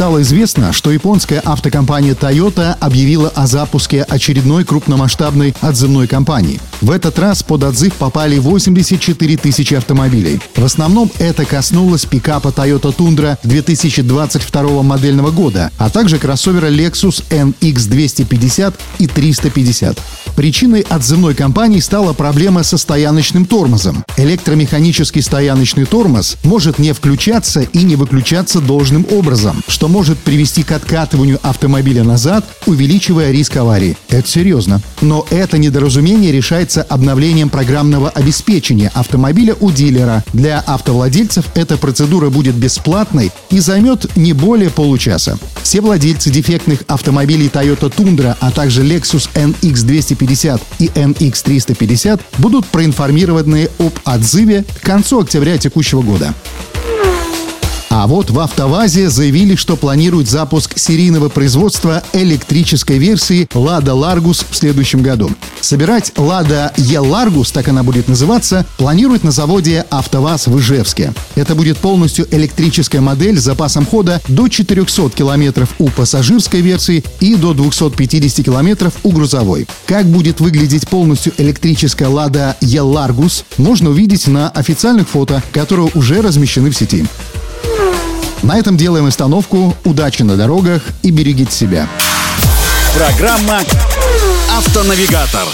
Стало известно, что японская автокомпания Toyota объявила о запуске очередной крупномасштабной отзывной кампании. В этот раз под отзыв попали 84 тысячи автомобилей. В основном это коснулось пикапа Toyota Tundra 2022 модельного года, а также кроссовера Lexus NX 250 и 350. Причиной отзывной кампании стала проблема со стояночным тормозом. Электромеханический стояночный тормоз может не включаться и не выключаться должным образом, что может привести к откатыванию автомобиля назад, увеличивая риск аварии. Это серьезно. Но это недоразумение решается обновлением программного обеспечения автомобиля у дилера. Для автовладельцев эта процедура будет бесплатной и займет не более получаса. Все владельцы дефектных автомобилей Toyota Tundra, а также Lexus NX 250 и NX 350 будут проинформированы об отзыве к концу октября текущего года. А вот в «АвтоВАЗе» заявили, что планируют запуск серийного производства электрической версии «Лада Ларгус» в следующем году. Собирать «Лада Е Ларгус», так она будет называться, планируют на заводе «АвтоВАЗ» в Ижевске. Это будет полностью электрическая модель с запасом хода до 400 километров у пассажирской версии и до 250 километров у грузовой. Как будет выглядеть полностью электрическая «Лада Е Ларгус», можно увидеть на официальных фото, которые уже размещены в сети. На этом делаем остановку. Удачи на дорогах и берегите себя. Программа «Автонавигатор».